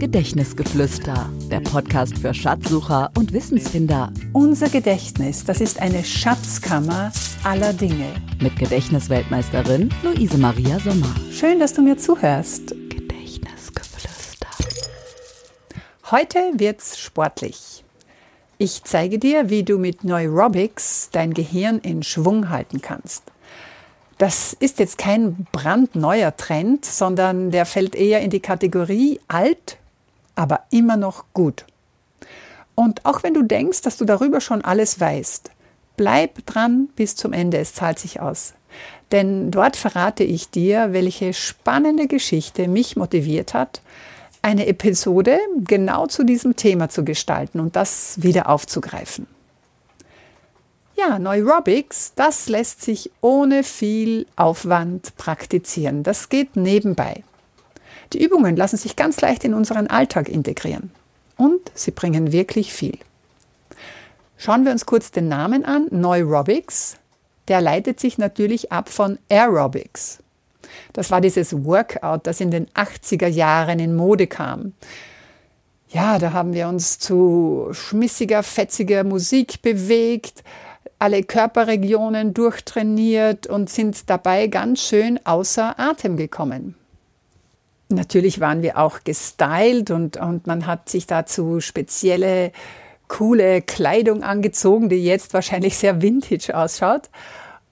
Gedächtnisgeflüster, der Podcast für Schatzsucher und Wissensfinder. Unser Gedächtnis, das ist eine Schatzkammer aller Dinge. Mit Gedächtnisweltmeisterin Luise Maria Sommer. Schön, dass du mir zuhörst. Gedächtnisgeflüster. Heute wird's sportlich. Ich zeige dir, wie du mit Neurobics dein Gehirn in Schwung halten kannst. Das ist jetzt kein brandneuer Trend, sondern der fällt eher in die Kategorie alt, aber immer noch gut. Und auch wenn du denkst, dass du darüber schon alles weißt, bleib dran bis zum Ende, es zahlt sich aus. Denn dort verrate ich dir, welche spannende Geschichte mich motiviert hat, eine Episode genau zu diesem Thema zu gestalten und das wieder aufzugreifen. Ja, Neurobics, das lässt sich ohne viel Aufwand praktizieren. Das geht nebenbei. Die Übungen lassen sich ganz leicht in unseren Alltag integrieren. Und sie bringen wirklich viel. Schauen wir uns kurz den Namen an. Neurobics. Der leitet sich natürlich ab von Aerobics. Das war dieses Workout, das in den 80er Jahren in Mode kam. Ja, da haben wir uns zu schmissiger, fetziger Musik bewegt, alle Körperregionen durchtrainiert und sind dabei ganz schön außer Atem gekommen. Natürlich waren wir auch gestylt und, und man hat sich dazu spezielle, coole Kleidung angezogen, die jetzt wahrscheinlich sehr vintage ausschaut.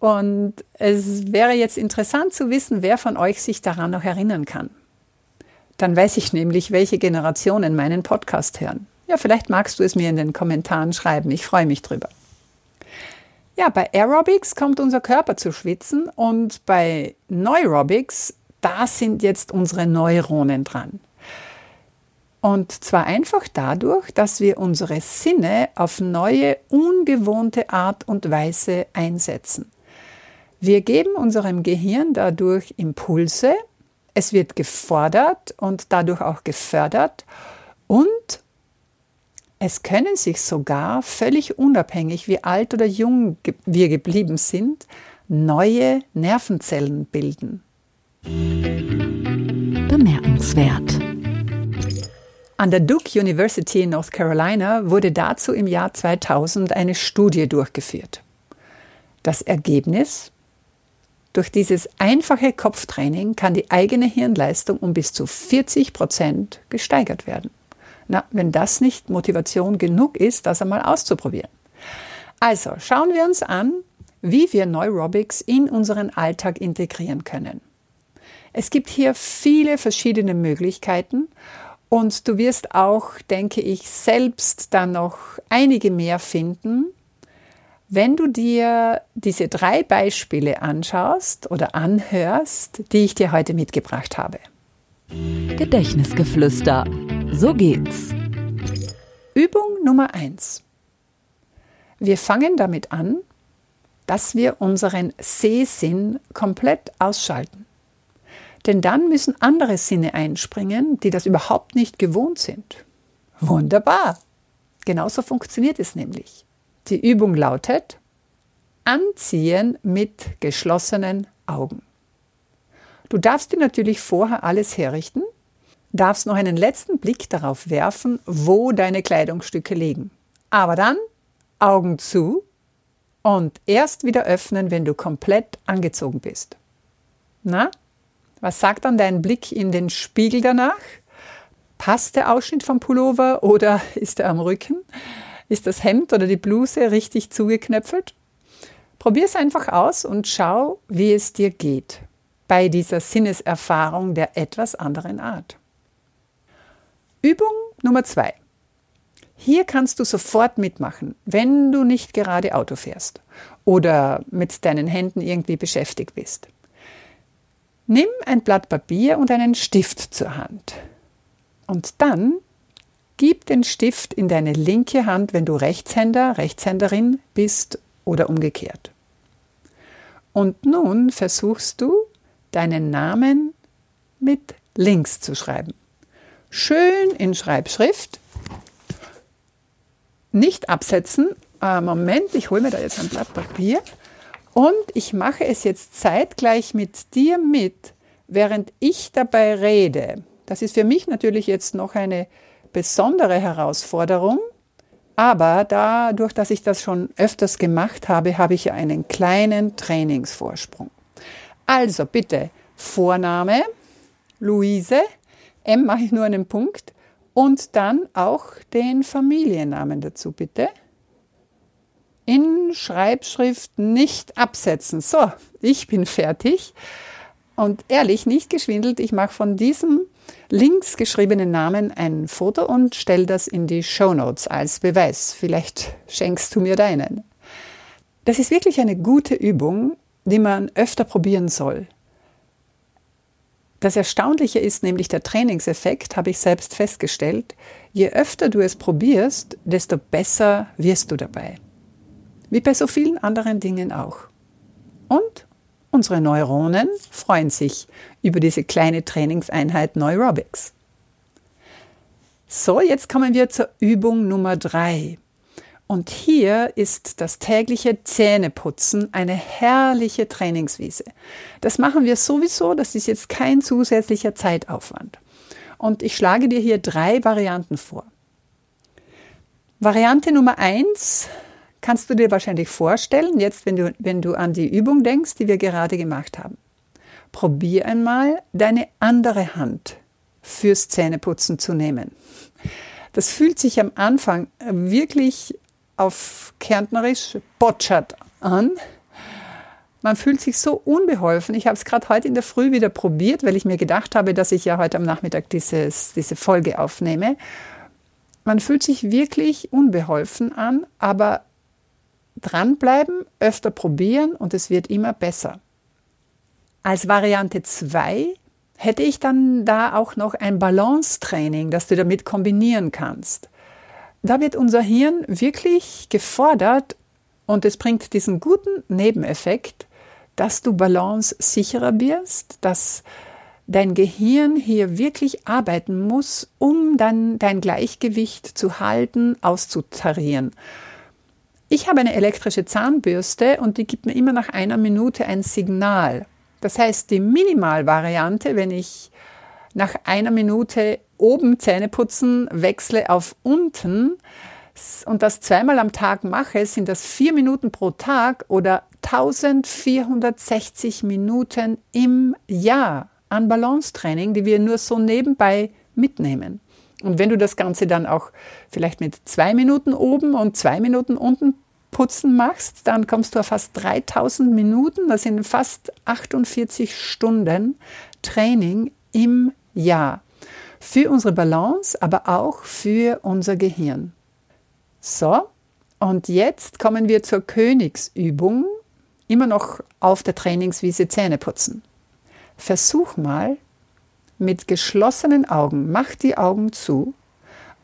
Und es wäre jetzt interessant zu wissen, wer von euch sich daran noch erinnern kann. Dann weiß ich nämlich, welche Generationen meinen Podcast hören. Ja, vielleicht magst du es mir in den Kommentaren schreiben. Ich freue mich drüber. Ja, bei Aerobics kommt unser Körper zu schwitzen und bei Neurobics, da sind jetzt unsere Neuronen dran. Und zwar einfach dadurch, dass wir unsere Sinne auf neue, ungewohnte Art und Weise einsetzen. Wir geben unserem Gehirn dadurch Impulse, es wird gefordert und dadurch auch gefördert und es können sich sogar, völlig unabhängig, wie alt oder jung wir geblieben sind, neue Nervenzellen bilden. Bemerkenswert. An der Duke University in North Carolina wurde dazu im Jahr 2000 eine Studie durchgeführt. Das Ergebnis? Durch dieses einfache Kopftraining kann die eigene Hirnleistung um bis zu 40 Prozent gesteigert werden. Na, wenn das nicht Motivation genug ist, das einmal auszuprobieren. Also schauen wir uns an, wie wir Neurobics in unseren Alltag integrieren können. Es gibt hier viele verschiedene Möglichkeiten und du wirst auch, denke ich, selbst dann noch einige mehr finden, wenn du dir diese drei Beispiele anschaust oder anhörst, die ich dir heute mitgebracht habe. Gedächtnisgeflüster so geht's. Übung Nummer 1. Wir fangen damit an, dass wir unseren Sehsinn komplett ausschalten. Denn dann müssen andere Sinne einspringen, die das überhaupt nicht gewohnt sind. Wunderbar! Genauso funktioniert es nämlich. Die Übung lautet Anziehen mit geschlossenen Augen. Du darfst dir natürlich vorher alles herrichten, darfst noch einen letzten Blick darauf werfen, wo deine Kleidungsstücke liegen. Aber dann Augen zu und erst wieder öffnen, wenn du komplett angezogen bist. Na, was sagt dann dein Blick in den Spiegel danach? Passt der Ausschnitt vom Pullover oder ist er am Rücken? Ist das Hemd oder die Bluse richtig zugeknöpfelt? Probier es einfach aus und schau, wie es dir geht bei dieser Sinneserfahrung der etwas anderen Art. Übung Nummer zwei. Hier kannst du sofort mitmachen, wenn du nicht gerade Auto fährst oder mit deinen Händen irgendwie beschäftigt bist. Nimm ein Blatt Papier und einen Stift zur Hand. Und dann gib den Stift in deine linke Hand, wenn du Rechtshänder, Rechtshänderin bist oder umgekehrt. Und nun versuchst du, deinen Namen mit links zu schreiben schön in Schreibschrift. Nicht absetzen. Äh, Moment, ich hole mir da jetzt ein Blatt Papier. Und ich mache es jetzt zeitgleich mit dir mit, während ich dabei rede. Das ist für mich natürlich jetzt noch eine besondere Herausforderung, aber dadurch, dass ich das schon öfters gemacht habe, habe ich einen kleinen Trainingsvorsprung. Also bitte Vorname, Luise, M mache ich nur einen Punkt und dann auch den Familiennamen dazu bitte. Schreibschrift nicht absetzen. So, ich bin fertig. Und ehrlich, nicht geschwindelt, ich mache von diesem links geschriebenen Namen ein Foto und stelle das in die Show Notes als Beweis. Vielleicht schenkst du mir deinen. Das ist wirklich eine gute Übung, die man öfter probieren soll. Das Erstaunliche ist nämlich der Trainingseffekt, habe ich selbst festgestellt. Je öfter du es probierst, desto besser wirst du dabei. Wie bei so vielen anderen Dingen auch. Und Unsere Neuronen freuen sich über diese kleine Trainingseinheit Neurobics. So, jetzt kommen wir zur Übung Nummer drei. Und hier ist das tägliche Zähneputzen eine herrliche Trainingswiese. Das machen wir sowieso, das ist jetzt kein zusätzlicher Zeitaufwand. Und ich schlage dir hier drei Varianten vor. Variante Nummer eins kannst du dir wahrscheinlich vorstellen, jetzt wenn du, wenn du an die Übung denkst, die wir gerade gemacht haben. Probier einmal deine andere Hand fürs Zähneputzen zu nehmen. Das fühlt sich am Anfang wirklich auf Kärntnerisch botschert an. Man fühlt sich so unbeholfen. Ich habe es gerade heute in der Früh wieder probiert, weil ich mir gedacht habe, dass ich ja heute am Nachmittag dieses, diese Folge aufnehme. Man fühlt sich wirklich unbeholfen an, aber dranbleiben, öfter probieren und es wird immer besser. Als Variante 2 hätte ich dann da auch noch ein Balancetraining, das du damit kombinieren kannst. Da wird unser Hirn wirklich gefordert und es bringt diesen guten Nebeneffekt, dass du balance sicherer wirst, dass dein Gehirn hier wirklich arbeiten muss, um dann dein Gleichgewicht zu halten, auszutarieren. Ich habe eine elektrische Zahnbürste und die gibt mir immer nach einer Minute ein Signal. Das heißt, die Minimalvariante, wenn ich nach einer Minute oben Zähne putzen wechsle auf unten und das zweimal am Tag mache, sind das vier Minuten pro Tag oder 1460 Minuten im Jahr an Balancetraining, die wir nur so nebenbei mitnehmen. Und wenn du das Ganze dann auch vielleicht mit zwei Minuten oben und zwei Minuten unten putzen machst, dann kommst du auf fast 3000 Minuten. Das sind fast 48 Stunden Training im Jahr. Für unsere Balance, aber auch für unser Gehirn. So, und jetzt kommen wir zur Königsübung. Immer noch auf der Trainingswiese Zähne putzen. Versuch mal, mit geschlossenen Augen, mach die Augen zu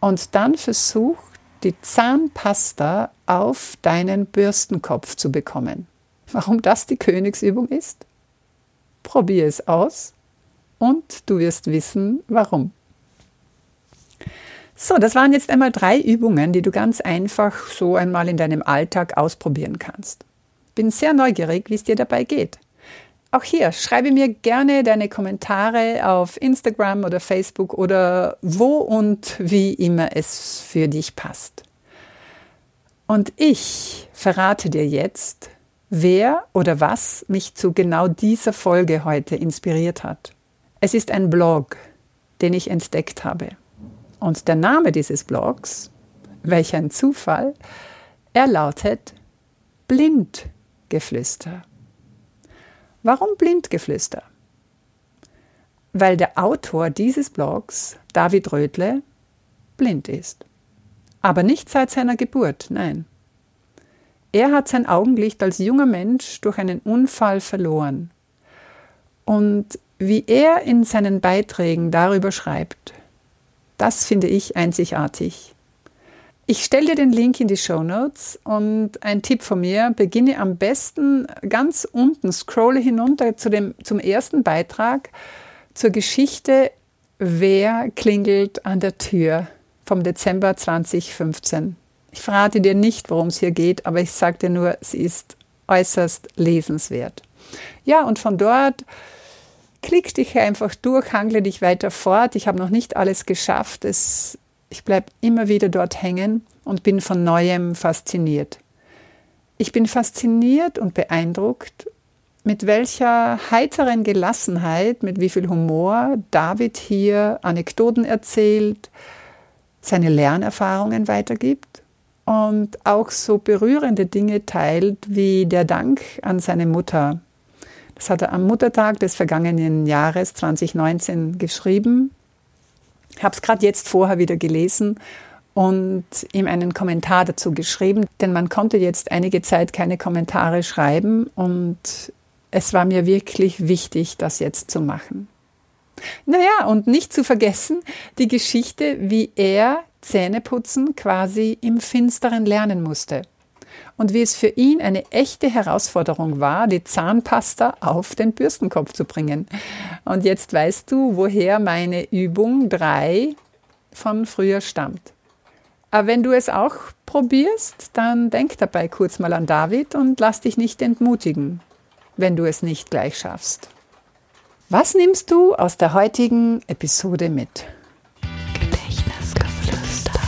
und dann versuch die Zahnpasta auf deinen Bürstenkopf zu bekommen. Warum das die Königsübung ist? Probier es aus und du wirst wissen, warum. So, das waren jetzt einmal drei Übungen, die du ganz einfach so einmal in deinem Alltag ausprobieren kannst. Bin sehr neugierig, wie es dir dabei geht. Auch hier schreibe mir gerne deine Kommentare auf Instagram oder Facebook oder wo und wie immer es für dich passt. Und ich verrate dir jetzt, wer oder was mich zu genau dieser Folge heute inspiriert hat. Es ist ein Blog, den ich entdeckt habe. Und der Name dieses Blogs, welch ein Zufall, er lautet Blindgeflüster. Warum Blindgeflüster? Weil der Autor dieses Blogs, David Rödle, blind ist. Aber nicht seit seiner Geburt, nein. Er hat sein Augenlicht als junger Mensch durch einen Unfall verloren. Und wie er in seinen Beiträgen darüber schreibt, das finde ich einzigartig. Ich stelle dir den Link in die Show Notes und ein Tipp von mir, beginne am besten ganz unten, scrolle hinunter zu dem, zum ersten Beitrag zur Geschichte Wer klingelt an der Tür vom Dezember 2015. Ich verrate dir nicht, worum es hier geht, aber ich sage dir nur, sie ist äußerst lesenswert. Ja, und von dort klick dich einfach durch, hangle dich weiter fort. Ich habe noch nicht alles geschafft. Es, ich bleibe immer wieder dort hängen und bin von neuem fasziniert. Ich bin fasziniert und beeindruckt, mit welcher heiteren Gelassenheit, mit wie viel Humor David hier Anekdoten erzählt, seine Lernerfahrungen weitergibt und auch so berührende Dinge teilt wie der Dank an seine Mutter. Das hat er am Muttertag des vergangenen Jahres 2019 geschrieben. Habe es gerade jetzt vorher wieder gelesen und ihm einen Kommentar dazu geschrieben, denn man konnte jetzt einige Zeit keine Kommentare schreiben und es war mir wirklich wichtig, das jetzt zu machen. Naja, und nicht zu vergessen die Geschichte, wie er Zähneputzen quasi im Finsteren lernen musste. Und wie es für ihn eine echte Herausforderung war, die Zahnpasta auf den Bürstenkopf zu bringen. Und jetzt weißt du, woher meine Übung 3 von früher stammt. Aber wenn du es auch probierst, dann denk dabei kurz mal an David und lass dich nicht entmutigen, wenn du es nicht gleich schaffst. Was nimmst du aus der heutigen Episode mit? Gedächtnisgeflüster.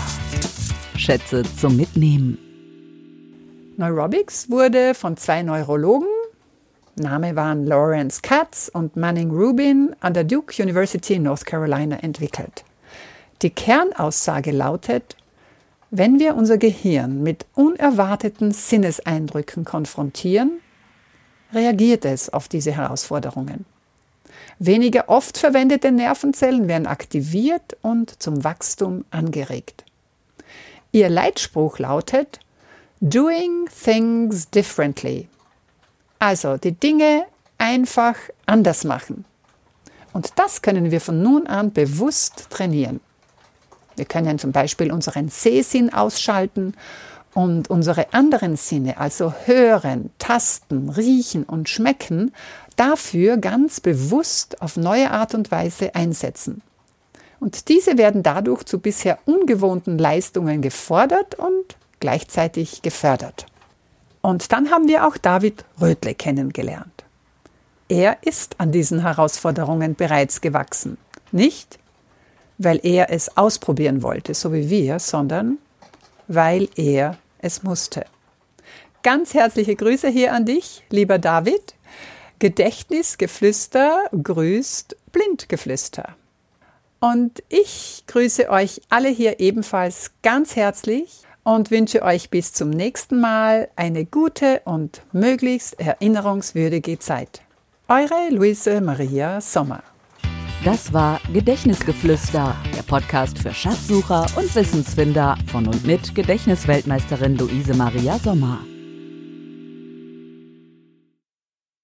Schätze zum Mitnehmen. Neurobics wurde von zwei Neurologen, Name waren Lawrence Katz und Manning Rubin, an der Duke University in North Carolina entwickelt. Die Kernaussage lautet, wenn wir unser Gehirn mit unerwarteten Sinneseindrücken konfrontieren, reagiert es auf diese Herausforderungen. Weniger oft verwendete Nervenzellen werden aktiviert und zum Wachstum angeregt. Ihr Leitspruch lautet Doing things differently. Also die Dinge einfach anders machen. Und das können wir von nun an bewusst trainieren. Wir können zum Beispiel unseren Sehsinn ausschalten und unsere anderen Sinne, also hören, tasten, riechen und schmecken, dafür ganz bewusst auf neue Art und Weise einsetzen. Und diese werden dadurch zu bisher ungewohnten Leistungen gefordert und gleichzeitig gefördert. Und dann haben wir auch David Rödle kennengelernt. Er ist an diesen Herausforderungen bereits gewachsen. Nicht, weil er es ausprobieren wollte, so wie wir, sondern weil er es musste. Ganz herzliche Grüße hier an dich, lieber David. Gedächtnisgeflüster grüßt Blindgeflüster. Und ich grüße euch alle hier ebenfalls ganz herzlich und wünsche euch bis zum nächsten Mal eine gute und möglichst erinnerungswürdige Zeit. Eure Luise Maria Sommer. Das war Gedächtnisgeflüster, der Podcast für Schatzsucher und Wissensfinder von und mit Gedächtnisweltmeisterin Luise Maria Sommer.